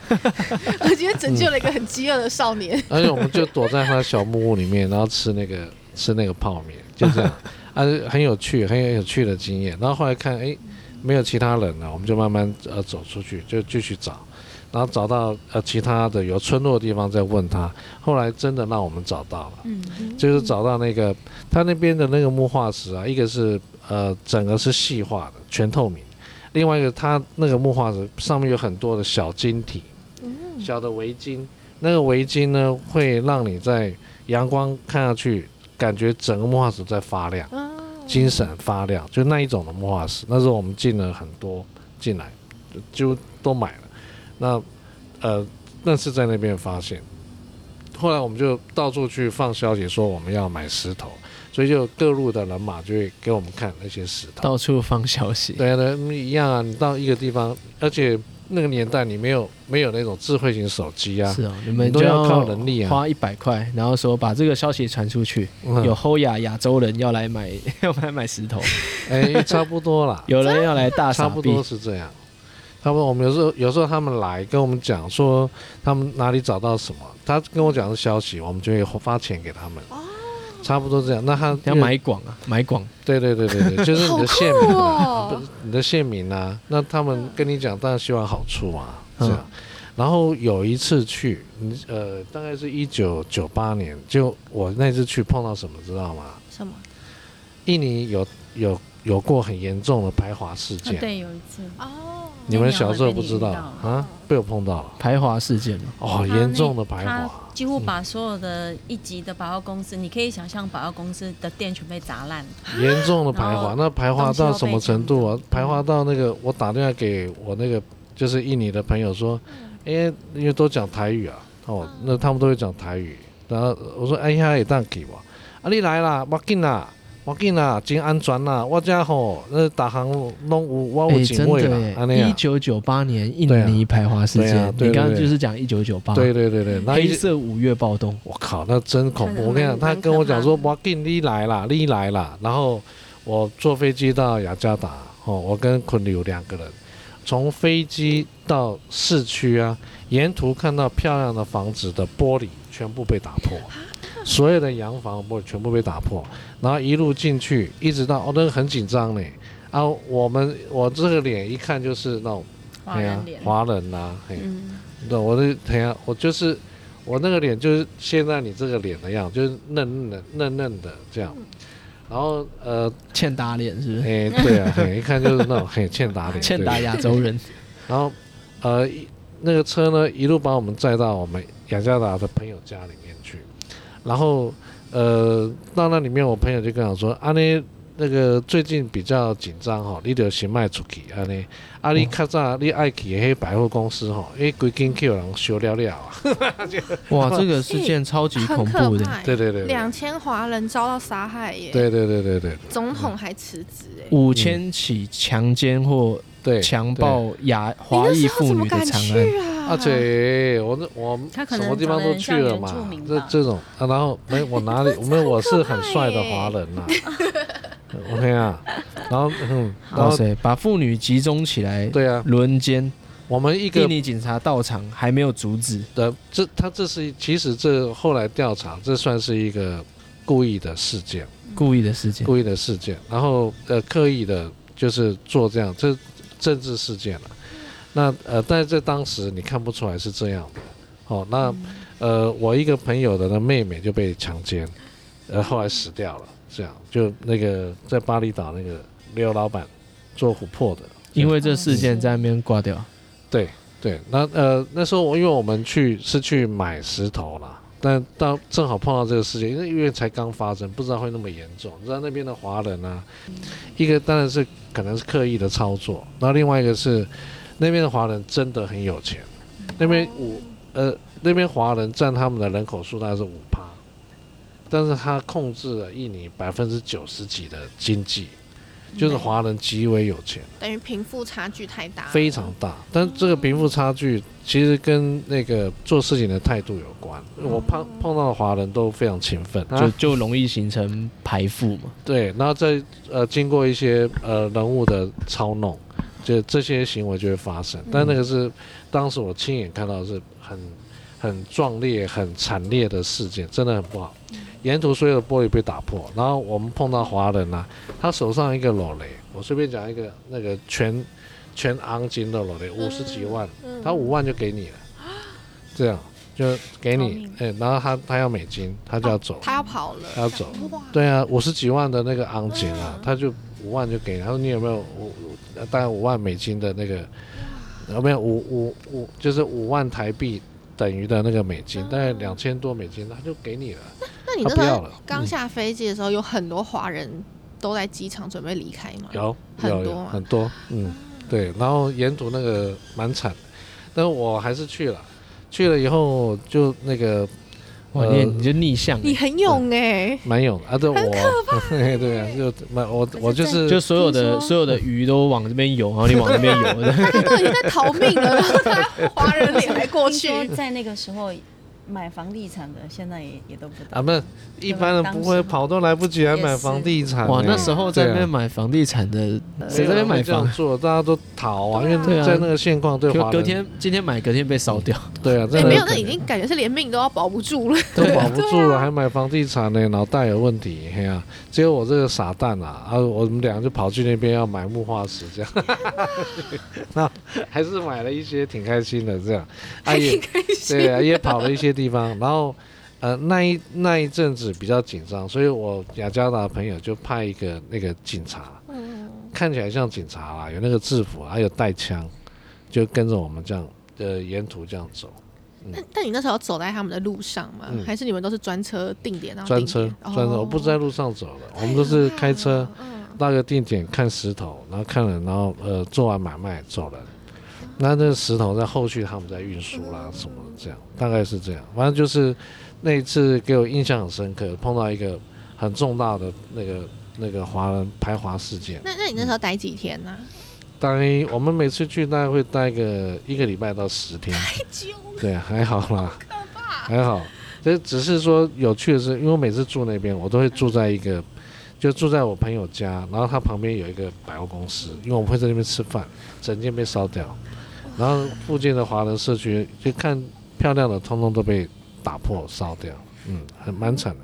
我今天拯救了一个很饥饿的少年。而且我们就躲在他的小木屋里面，然后吃那个吃那个泡面，就这样，啊，很有趣，很有趣的经验。然后后来看，哎，没有其他人了，我们就慢慢呃走出去，就继续找，然后找到呃其他的有村落的地方再问他。后来真的让我们找到了。嗯，就是找到那个他那边的那个木化石啊，一个是呃整个是细化的全透明，另外一个它那个木化石上面有很多的小晶体，小的围巾，那个围巾呢会让你在阳光看下去，感觉整个木化石在发亮，啊金闪发亮，就那一种的木化石。那时候我们进了很多进来，就就都买了。那呃，那是在那边发现。后来我们就到处去放消息说我们要买石头，所以就各路的人马就会给我们看那些石头。到处放消息，对啊，对，一样啊。你到一个地方，而且那个年代你没有没有那种智慧型手机啊，是哦，你们就都要靠能力啊花一百块，然后说把这个消息传出去，嗯有欧亚亚洲人要来买，要来买石头，哎，差不多啦。有人要来大傻逼差不多，是这样。他们我们有时候有时候他们来跟我们讲说他们哪里找到什么，他跟我讲的消息，我们就会发钱给他们。差不多这样。那他要买广啊，买广，对对对对对，就是你的县酷民啊，不哦是！你的县民啊，那他们跟你讲，当然希望好处嘛，这嗯样。然后有一次去，你呃，大概是一九九八年，就我那次去碰到什么，知道吗？什么？印尼有有有过很严重的排华事件，啊对，有一次哦，你们小时候不知道啊？被我碰到了。排华事件嘛，哦，严重的排华，几乎把所有的一级的百货公司，你可以想象百货公司的店全被砸烂。严重的排华。那排华到什么程度啊？排华到那个，我打电话给我那个就是印尼的朋友说，哎，因为都讲台语啊，哦，那他们都会讲台语。然后我说，哎呀，也当给我，啊，你来啦，我紧啦。我紧啦，真安全啦！我家吼，那大行拢有，我有警卫啦，一啊。九九八年印尼排华事件，你刚刚就是讲一九九八，对对对对，黑色五月暴动，我靠，那真恐怖！我跟你讲，他跟我讲说，我紧你来啦，你来啦。然后我坐飞机到雅加达，哦，我跟昆流两个人，从飞机到市区啊，沿途看到漂亮的房子的玻璃全部被打破，所有的洋房全部被打破，然后一路进去，一直到哦，那个很紧张呢。啊，我们我这个脸一看就是那种华哎呀人脸，华人呐、嘿。嗯，对，我的哎呀，我就是我那个脸就是现在你这个脸的样子，就是嫩嫩的嫩嫩的这样。然后呃，欠打脸是不是？哎，对啊，嘿，一看就是那种很欠打脸，欠打亚洲人，然后呃，一那个车呢，一路把我们载到我们雅加达的朋友家里面去，然后呃，到那里面，我朋友就跟我说，啊那那个最近比较紧张吼，你得先卖出去安尼，啊你较早你爱去的迄百货公司吼，因为规间去有人收了了啊，哇，这个事件超级恐怖的，对对对对两千华人遭到杀害耶，对对对对对总统还辞职哎，五千起强奸或对，强暴亚华裔妇女的敢惨案。去啊？啊，对，我那我他可能什么地方都去了嘛这这种啊，然后没我哪里，我们我是很帅的华人呐、OK 啊，然后嗯，然后谁，把妇女集中起来对啊，轮奸，我们一个印尼警察到场还没有阻止，的这他这是其实这后来调查，这算是一个故意的事件，故意的事件。故意的事件，然后呃刻意的就是做这样，这政治事件了。那呃，但是在当时你看不出来是这样的，哦，那呃我一个朋友的那妹妹就被强奸，呃后来死掉了，这样就那个在巴厘岛那个刘老板做琥珀的，因为这事件在那边挂掉，对对，那呃那时候我因为我们去是去买石头啦，但到正好碰到这个事件，因为因为才刚发生，不知道会那么严重。你知道那边的华人啊，一个当然是可能是刻意的操作，然后另外一个是那边的华人真的很有钱，那边五呃那边华人占他们的人口数大概是五趴，但是他控制了印尼百分之九十几的经济，就是华人极为有钱。等于贫富差距太大，非常大，但这个贫富差距其实跟那个做事情的态度有关。我碰碰到的华人都非常勤奋，就就就容易形成排富嘛。对，然后再呃经过一些呃人物的操弄，就这些行为就会发生。但那个是当时我亲眼看到的是很很壮烈、很惨烈的事件，真的很不好。沿途所有的玻璃被打破，然后我们碰到华人啊，他手上一个裸雷，我随便讲一个那个全全昂金的裸雷，五十几万，嗯。他五万就给你了，这样就给你哎、然后他他要美金，他就要走，他要跑了，他要走，哇，对啊，五十几万的那个昂金啊嗯，他就五万就给你，他说你有没有五五大概五万美金的那个，有没有五五五就是五万台币等于的那个美金，大概两千多美金，他就给你了。那你那时候他不要了刚下飞机的时候，有很多华人都在机场准备离开吗？有很多很多，嗯，对，然后沿途那个蛮惨的，但我还是去了，去了以后就那个哇，呃你你就逆向。欸，你很勇哎，蛮勇啊，对我，对啊，就蛮我我就是就所有的所有的鱼都往这边游，然后你往那边游。的。大家都已经在逃命了，然后他华人脸还过去。在那个时候买房地产的，现在也也都不啊，不是一般人不会跑都来不及，来买房地产呢。哇，那时候在那边买房地产的，没谁在那边买房？做，大家都逃啊，因为在那个现况对华隔天今天买，隔天被烧掉。对啊，没有，那已经感觉是连命都要保不住了。都保不住了，啊还买房地产呢，脑袋有问题，嘿啊！只有我这个傻蛋啊，啊，我们俩就跑去那边要买木化石，这样，那还是买了一些，挺开心的，这样，啊也对啊，也跑了一些地方，然后呃那一那一阵子比较紧张，所以我雅加达朋友就派一个那个警察，嗯，看起来像警察啦，有那个制服，还有带枪，就跟着我们这样呃沿途这样走。但但你那时候走在他们的路上吗？嗯还是你们都是专车定点？然后专车，专车，哦我不是在路上走的，我们都是开车嗯到个定点看石头，然后看了，然后呃做完买卖走人。那那个石头在后续他们在运输啦什么的，这样大概是这样。反正就是那一次给我印象很深刻，碰到一个很重大的那个那个华人排华事件。那那你那时候待几天呢？大概我们每次去大概会待个一个礼拜到十天，对，还好啦，还好。这只是说有趣的是，因为我每次住那边，我都会住在一个，就住在我朋友家，然后他旁边有一个百货公司，因为我们会在那边吃饭，整间被烧掉，然后附近的华人社区就看漂亮的，通通都被打破烧掉，嗯，很蛮惨的。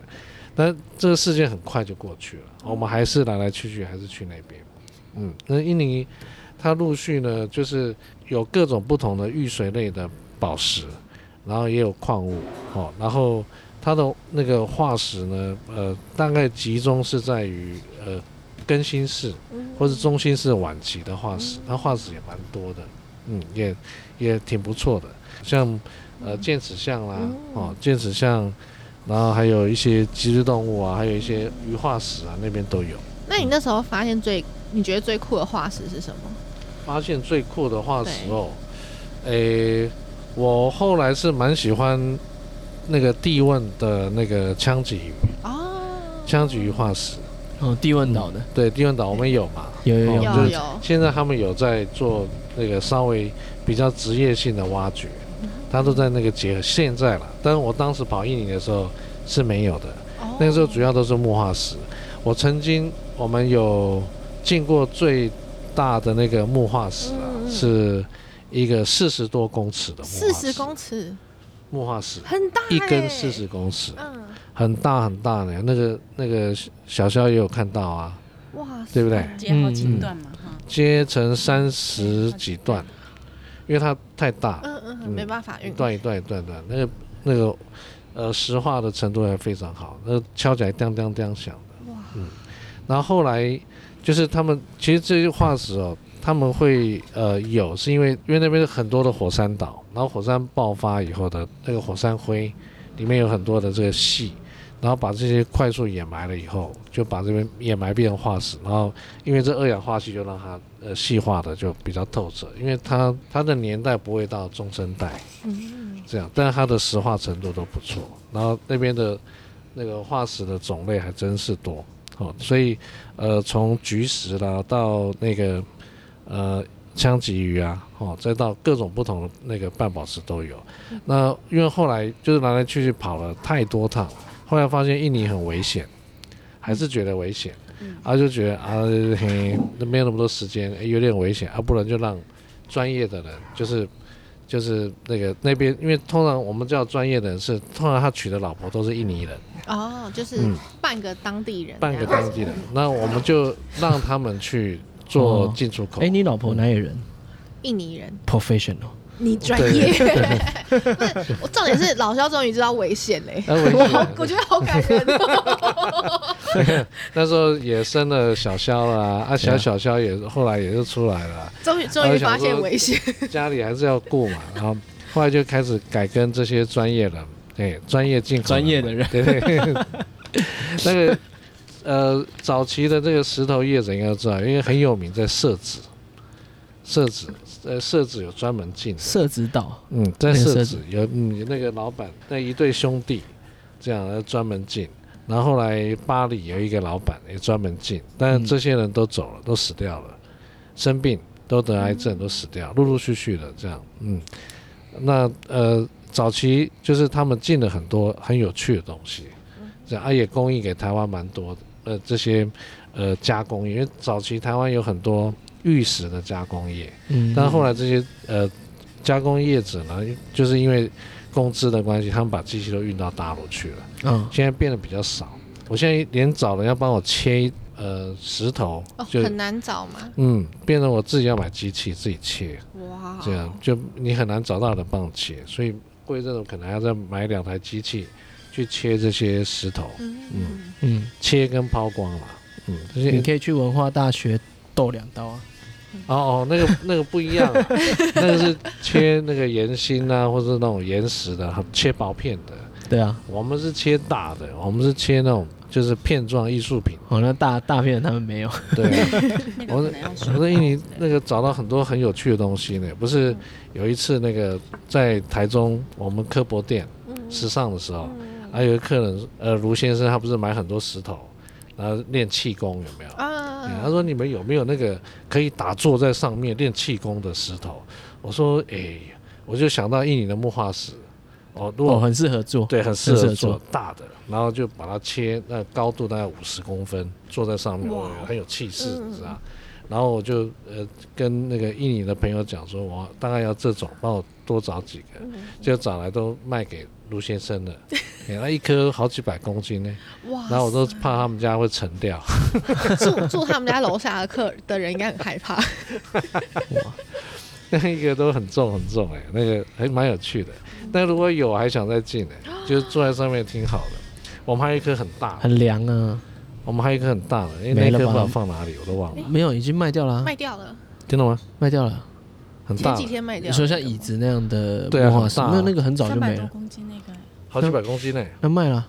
但这个事件很快就过去了，我们还是来来去去，还是去那边，嗯，那印尼它陆续呢，就是有各种不同的玉髓类的宝石，然后也有矿物哦，然后它的那个化石呢，呃，大概集中是在于呃更新世或是中新世晚期的化石，它化石也蛮多的，嗯，也也挺不错的。像呃剑齿象啦，哦剑齿象，然后还有一些脊椎动物啊，还有一些鱼化石啊，那边都有。那你那时候发现最你觉得最酷的化石是什么？发现最酷的化石哦，诶，我后来是蛮喜欢那个地问的那个枪鲫鱼，哦，枪鲫鱼化石。哦，地问岛的对，地问岛我们有嘛？有有有有，现在他们有在做那个稍微比较职业性的挖掘，他都在那个结合。现在了，但是我当时跑印尼的时候是没有的，哦那个时候主要都是木化石。我曾经我们有进过最大的那个木化石啊，嗯嗯。是一个四十多公尺的木化石，四十公尺，木化石，很大、欸，一根四十公尺，嗯，很大很大的。那个那个小肖也有看到啊，哇，对不对接好几段嘛，哈，接成三十几段，因为它太大，嗯嗯，嗯没办法运，一段一段一段段，那个那个呃石化的程度还非常好，那个敲起来当当当响的。哇，然后后来就是他们其实这些化石哦，他们会呃有是因为因为那边有很多的火山岛，然后火山爆发以后的那个火山灰里面有很多的这个细。然后把这些快速掩埋了以后，就把这边掩埋变成化石，然后因为这二氧化锡就让它呃细化的就比较透彻，因为它它的年代不会到中生代，嗯，这样，但是它的石化程度都不错。然后那边的那个化石的种类还真是多哦，所以呃，从菊石啦到那个呃枪鲫鱼啊，哦，再到各种不同的那个半宝石都有。那因为后来就是来来去去跑了太多趟，后来发现印尼很危险，还是觉得危险，啊，就觉得啊嘿，没有那么多时间，诶有点危险啊，不能就让专业的人就是。就是那个那边，因为通常我们叫专业的人是，通常他娶的老婆都是印尼人，哦，就是嗯。半个当地人，半个当地人，那我们就让他们去做进出口。哎，你老婆哪里人？印尼人，？Professional，你专业，不是我重点是老肖终于知道危险嘞，很危我好，我觉得好感人哦，那时候也生了小肖啦，啊，小小肖也后来也就出来了，终于终于发现危险，家里还是要顾嘛，然后后来就开始改跟这些专业人，对，专业进口专业的人。对对，那个呃，早期的这个石头业者应该知道，因为很有名，在设置，设置，呃，设置有专门进的，社子岛，嗯，在那个设设置。有嗯那个老板那一对兄弟，这样呃专门进，然后后来巴黎有一个老板也专门进，但嗯这些人都走了，都死掉了，生病都得癌症都死掉，陆陆续续的这样，嗯，那呃早期就是他们进了很多很有趣的东西，这样啊也供应给台湾蛮多的，呃这些呃加工，因为早期台湾有很多玉石的加工业。嗯，但后来这些呃加工业者呢，就是因为工资的关系，他们把机器都运到大陆去了，嗯，现在变得比较少。我现在连找人要帮我切呃石头，哦，就很难找嘛，嗯，变成我自己要买机器自己切，哇，这样就你很难找到人帮我切，所以过一阵子可能还要再买两台机器去切这些石头，嗯。嗯。嗯，切跟抛光嘛，嗯，这些你可以去文化大学斗两刀啊。哦哦，那个那个不一样、啊，那个是切那个岩心啊，或者是那种岩石的，切薄片的。对啊，我们是切大的，我们是切那种就是片状艺术品。哦，那大大片他们没有。对、啊，我我在印尼那个找到很多很有趣的东西呢。不是有一次那个在台中我们科博店时尚的时候，啊有个客人呃卢先生，他不是买很多石头，然后练气功有没有？啊嗯他说：“你们有没有那个可以打坐在上面练气功的石头？”我说：“哎，我就想到印尼的木化石，哦，如果、哦，很适合做。对很适合做大的，然后就把它切，那高度大概五十公分，坐在上面，很有气势，嗯你知道？然后我就呃跟那个印尼的朋友讲说，我大概要这种，帮我多找几个，就找来都卖给卢先生了，哎那一颗好几百公斤呢，哇，然后我都怕他们家会沉掉。”住住他们家楼下的客的人应该很害怕，哇那一个都很重很重哎、那个还蛮有趣的。但如果有，还想再进呢、就是坐在上面挺好的。我们还有一颗很大的，很凉啊，我们还有一颗很大的，因为那颗不知道放哪里，我都忘了。没有，已经卖掉了啊，卖掉了，真的吗？卖掉了。很大，前几天卖掉。你说像椅子那样的对啊魔法师，很大那那个很早就三百多没了，公斤那个，好几百公斤呢，那卖了。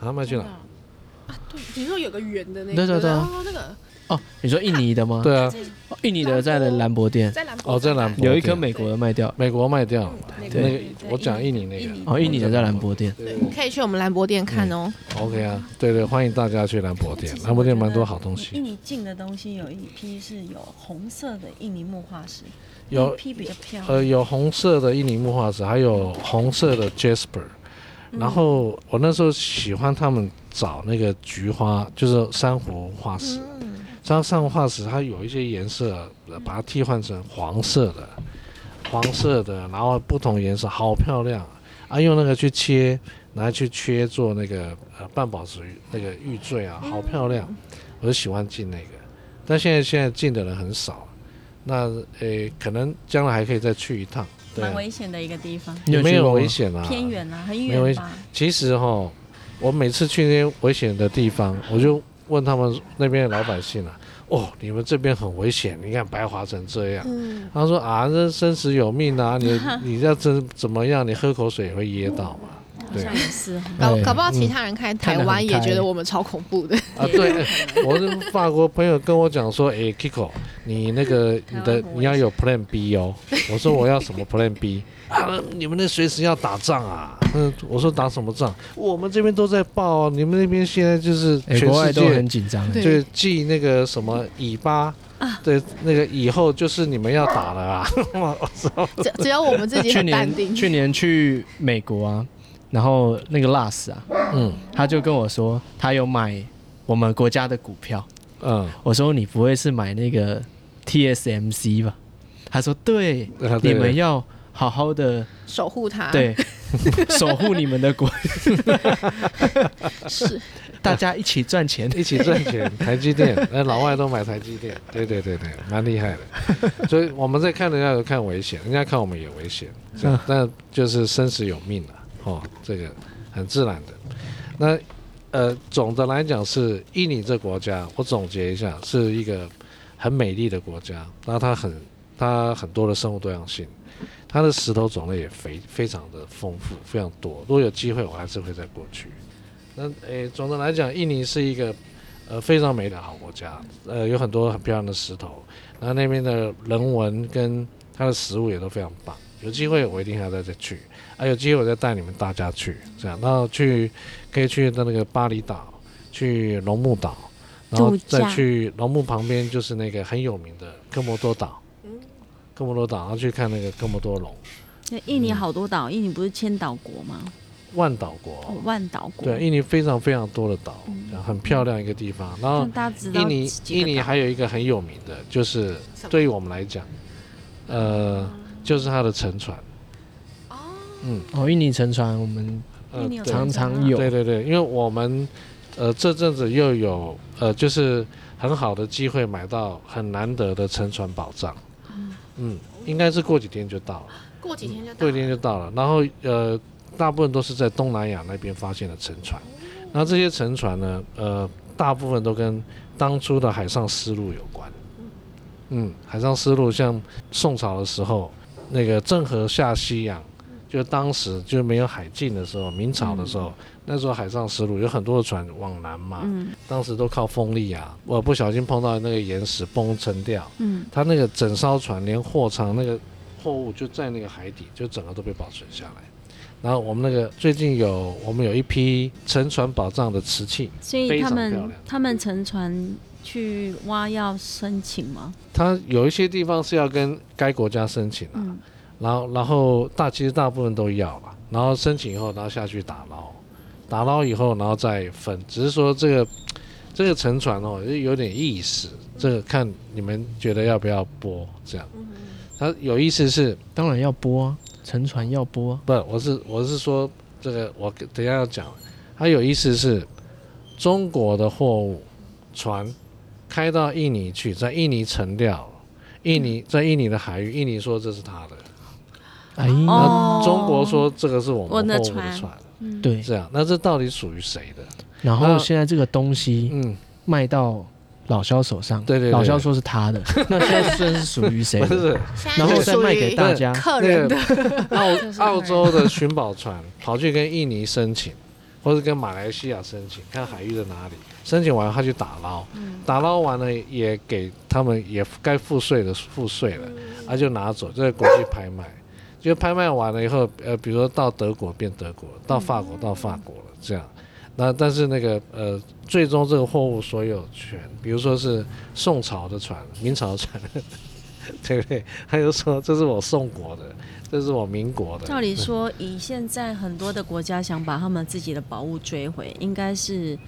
啊，卖去哪？啊，对，你说有个圆的那个，对对对啊哦，那个哦，你说印尼的吗？对啊，哦，印尼的在兰博店，在兰博哦在兰博有一颗美国的卖掉，美国卖掉，那对那个个我讲印尼那个哦，印尼的在兰博店。对可以去我们兰博店看哦。，OK 啊，对对，欢迎大家去兰博店兰博店蛮多好东西，印尼进的东西有一批是有红色的印尼木化石，有那一批比较漂亮。呃有红色的印尼木化石，还有红色的 Jasper，然后我那时候喜欢他们找那个菊花，就是珊瑚化石。嗯，像珊瑚化石，它有一些颜色，呃把它替换成黄色的，黄色的，然后不同颜色，好漂亮啊！用那个去切，拿去切做那个呃半宝石那个玉坠啊，好漂亮，我就喜欢进那个。但现在现在进的人很少，那诶可能将来还可以再去一趟，对。啊，蛮危险的一个地方，也没有危险啊，偏远啊，很远吧？其实哈，我每次去那些危险的地方，我就问他们那边的老百姓啊，哦，你们这边很危险，你看白滑成这样。嗯，他说啊，这生死有命啊，你你要真怎么样，你喝口水也会噎到嘛。对好像也是搞搞不好其他人看台湾也觉得我们超恐怖的。啊，对，我的法国朋友跟我讲说，哎，Kiko，你那个 你的你要有 Plan B 哦。我说我要什么 Plan B 啊？你们那随时要打仗啊？嗯，我说打什么仗？我们这边都在报哦，你们那边现在就是国外都世界很紧张。对就记那个什么以巴。对，那个以后就是你们要打了啊！我操，只只有我们自己去很淡定年。去年去美国啊，然后那个 Last 啊，嗯他就跟我说他有买我们国家的股票。嗯，我说你不会是买那个 TSMC 吧？他说对，啊对你们要好好的守护它，，对 守护你们的国，是大家一起赚钱。一起赚钱，台积电，那老外都买台积电，对对对对，蛮厉害的。所以我们在看人家有看危险，人家看我们也危险，但就是生死有命了，哦，这个很自然的。那呃，总的来讲是印尼这国家，我总结一下，是一个很美丽的国家，那它很它很多的生物多样性，它的石头种类也非非常的丰富，非常多。如果有机会，我还是会再过去。那诶，总的来讲，印尼是一个呃非常美的好国家，呃，有很多很漂亮的石头，然后那边的人文跟它的食物也都非常棒。有机会我一定还要再再去，啊，有机会我再带你们大家去，这样，然后去可以去到那个巴厘岛，去龙目岛，然后再去龙目旁边就是那个很有名的科摩多岛，科摩多岛，然后去看那个科摩多龙那印尼好多岛，印尼不是千岛国吗？万岛国，哦，万岛国。对，印尼非常非常多的岛，嗯很漂亮一个地方，然后印尼印尼还有一个很有名的，就是对于我们来讲，呃，就是它的沉船。哦，嗯，哦，印尼沉船我们呃常常有，对对对，因为我们呃这阵子又有呃就是很好的机会买到很难得的沉船宝藏。嗯，应该是过几天就到了，过几天就到过几天。就到了。然后呃，大部分都是在东南亚那边发现的沉船。然后这些沉船呢，呃，大部分都跟当初的海上丝路有关。嗯，海上丝路像宋朝的时候，那个郑和下西洋，就当时就没有海禁的时候，明朝的时候，那时候海上丝路有很多的船往南嘛，嗯当时都靠风力啊。我不小心碰到那个岩石崩沉掉，嗯，它那个整艘船连货舱那个货物就在那个海底，就整个都被保存下来。然后我们那个最近有我们有一批沉船宝藏的瓷器，所以他们亮他们沉船去挖要申请吗？他有一些地方是要跟该国家申请啊、嗯，然后然后大其实大部分都要了，然后申请以后，然后下去打捞，打捞以后然后再分，只是说这个这个沉船哦，就有点意思，这个看你们觉得要不要播这样。它有意思是当然要播啊，沉船要播啊。不，我是我是说这个，我等一下要讲。它有意思是，中国的货物船开到印尼去，在印尼沉掉，印尼在印尼的海域，印尼说这是他的，哎，哦。那中国说这个是我我们货物的的船。船，嗯，对，这样，那这到底属于谁的？然后现在这个东西嗯，卖到老肖手上，对对对。老肖说是他的，那现在这是属于谁不的？是然后再卖给大家。客人的。澳 澳洲的寻宝船 跑去跟印尼申请，或者跟马来西亚申请，看海域在哪里。申请完他去打捞，打捞完了也给他们也该付税的付税了，他就拿走，这个国际拍卖。就拍卖完了以后，呃，比如说到德国变德国，到法国到法国了，这样。那但是那个呃，最终这个货物所有权，比如说是宋朝的船、明朝的船，对不对？他就说这是我宋国的，这是我民国的。照理说，以现在很多的国家想把他们自己的宝物追回，应该是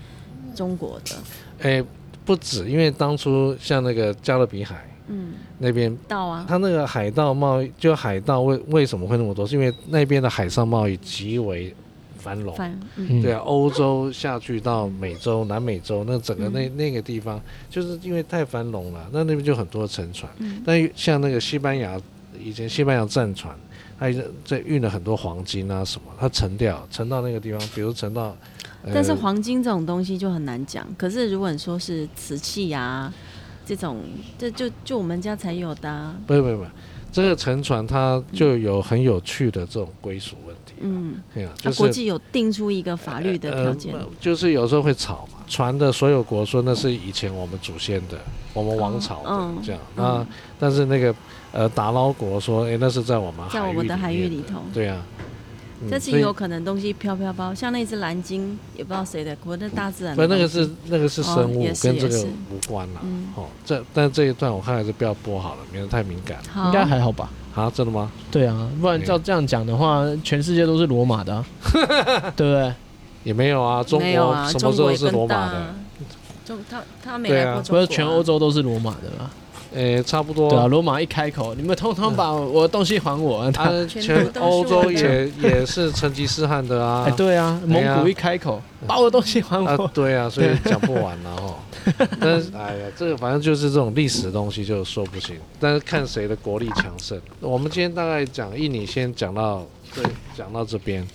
中国的。哎，不止，因为当初像那个加勒比海嗯，那边，到啊，它那个海盗贸易，就海盗为为什么会那么多？是因为那边的海上贸易极为繁荣。繁嗯嗯对啊，欧洲下去到美洲、南美洲，那整个那嗯那个地方，就是因为太繁荣了，那那边就很多沉船。嗯但像那个西班牙，以前西班牙战船，它在运了很多黄金啊什么，它沉掉，沉到那个地方，比如沉到，呃但是黄金这种东西就很难讲。可是如果你说是瓷器呀、这种，这就就我们家才有的、啊。不是不是不是，这个沉船它就有很有趣的这种归属问题。嗯，对啊，那、就是国际有定出一个法律的条件。呃，就是有时候会吵嘛。船的所有国说那是以前我们祖先的，我们王朝的、嗯这样。嗯那但是那个呃打捞国说，哎，那是在我们在我们的海域里头对啊，嗯但是有可能东西飘飘飘，像那只蓝鲸，也不知道谁的，可能大自然不。那个是那个是生物，哦跟这个无关啦。嗯哦，这但这一段我看还是不要播好了，免得太敏感。好，应该还好吧？啊，真的吗？对啊，不然照这样讲的话，全世界都是罗马的、啊，对不对？也没有啊，中国什么时候是罗马的啊？。中他他没对啊来过中国、不是全欧。洲都是罗马的啦。诶，差不多。对啊，罗马一开口，你们通通把我的东西还我。他，啊，全欧洲也也是成吉思汗的啊哎，。对啊，蒙古一开口，把我的东西还啊我。，对啊，所以 讲不完了哈。但是，哎呀，这个反正就是这种历史的东西，就说不清。但是看谁的国力强盛。我们今天大概讲印尼，先讲到这，讲到这边。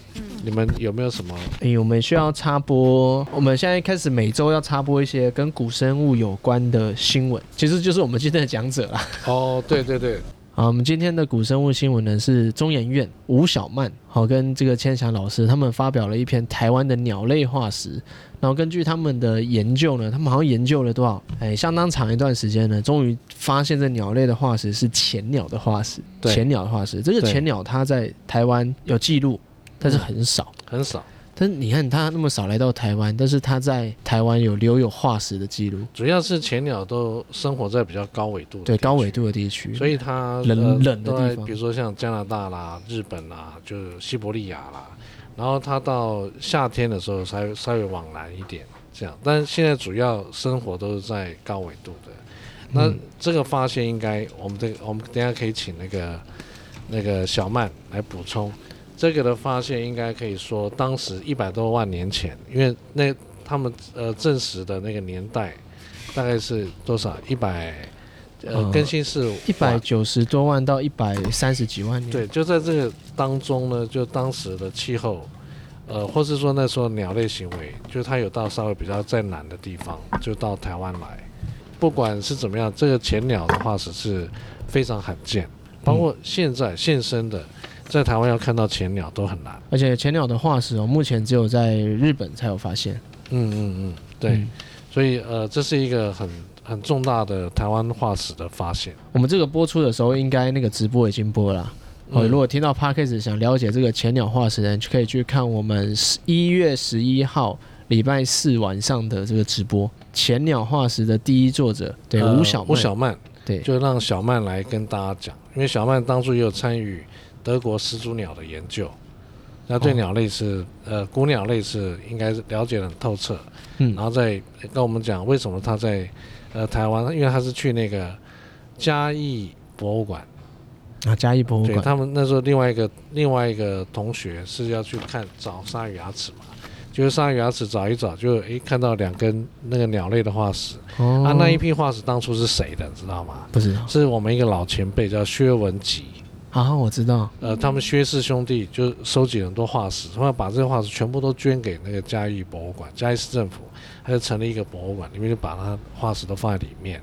你们有没有什么？哎，我们需要插播，我们现在开始每周要插播一些跟古生物有关的新闻，其实就是我们今天的讲者啦。哦，对对对，好，我们今天的古生物新闻呢是中研院吴小曼，好跟这个千祥老师他们发表了一篇台湾的鸟类化石，然后根据他们的研究呢，他们好像研究了多少？哎，相当长一段时间呢，终于发现这鸟类的化石是前鸟的化石，对前鸟的化石。这个对前鸟它在台湾有记录，但是很少。很少，但你看他那么少来到台湾，但是他在台湾有留有化石的记录，主要是前鸟都生活在比较高纬度的对高纬度的地区，所以它冷呃冷的地方。比如说像加拿大啦、日本啦，就是西伯利亚啦，然后它到夏天的时候才稍微往南一点这样，但是现在主要生活都是在高纬度的。那嗯这个发现应该我们这个我们等下可以请那个那个小曼来补充。这个的发现应该可以说，当时一百多万年前，因为那他们呃证实的那个年代大概是多少？一百呃嗯更新是一百九十多万到一百三十几万年。对，就在这个当中呢，就当时的气候，呃，或是说那时候鸟类行为，就它有到稍微比较在南的地方，就到台湾来。不管是怎么样，这个前鸟的化石是非常罕见，包括现在现身的，在台湾要看到前鸟都很难。而且前鸟的化石哦，目前只有在日本才有发现。嗯嗯嗯，对，嗯所以呃，这是一个很很重大的台湾化石的发现。我们这个播出的时候，应该那个直播已经播了啦。哦，嗯如果听到 podcast 想了解这个前鸟化石的人，就可以去看我们十一月十一号礼拜四晚上的这个直播。前鸟化石的第一作者，对呃吴小曼，吴小曼，对，就让小曼来跟大家讲，因为小曼当初也有参与德国始祖鸟的研究，那对哦鸟类是、呃古鸟类是应该是了解得很透彻，嗯。然后再跟我们讲为什么他在呃台湾，因为他是去那个嘉义博物馆，啊，嘉义博物对馆，他们那时候另外一个另外一个同学是要去看找鲨鱼牙齿嘛。就是鲨鱼牙齿找一找，就诶看到两根那个鸟类的化石、哦。啊，那一批化石当初是谁的，知道吗？不知道，是我们一个老前辈叫薛文吉，啊，我知道，呃，他们薛氏兄弟就收集很多化石，他们把这些化石全部都捐给那个嘉义博物馆，嘉义市政府，他就成立一个博物馆，里面就把它化石都放在里面。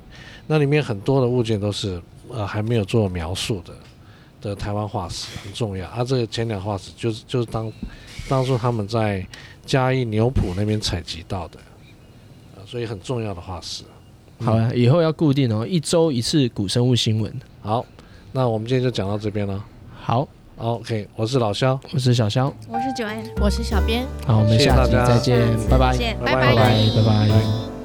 那里面很多的物件都是呃还没有做描述的的台湾化石，很重要。啊，这个前两化石就是就是当当初他们在嘉义牛埔那边采集到的，呃，所以很重要的化石。好了，以后要固定哦，一周一次古生物新闻。好，那我们今天就讲到这边了。好，OK，我是老肖，我是小肖，我是九安，我是小编，好，我们下期再见，拜拜，见拜拜拜拜。拜拜。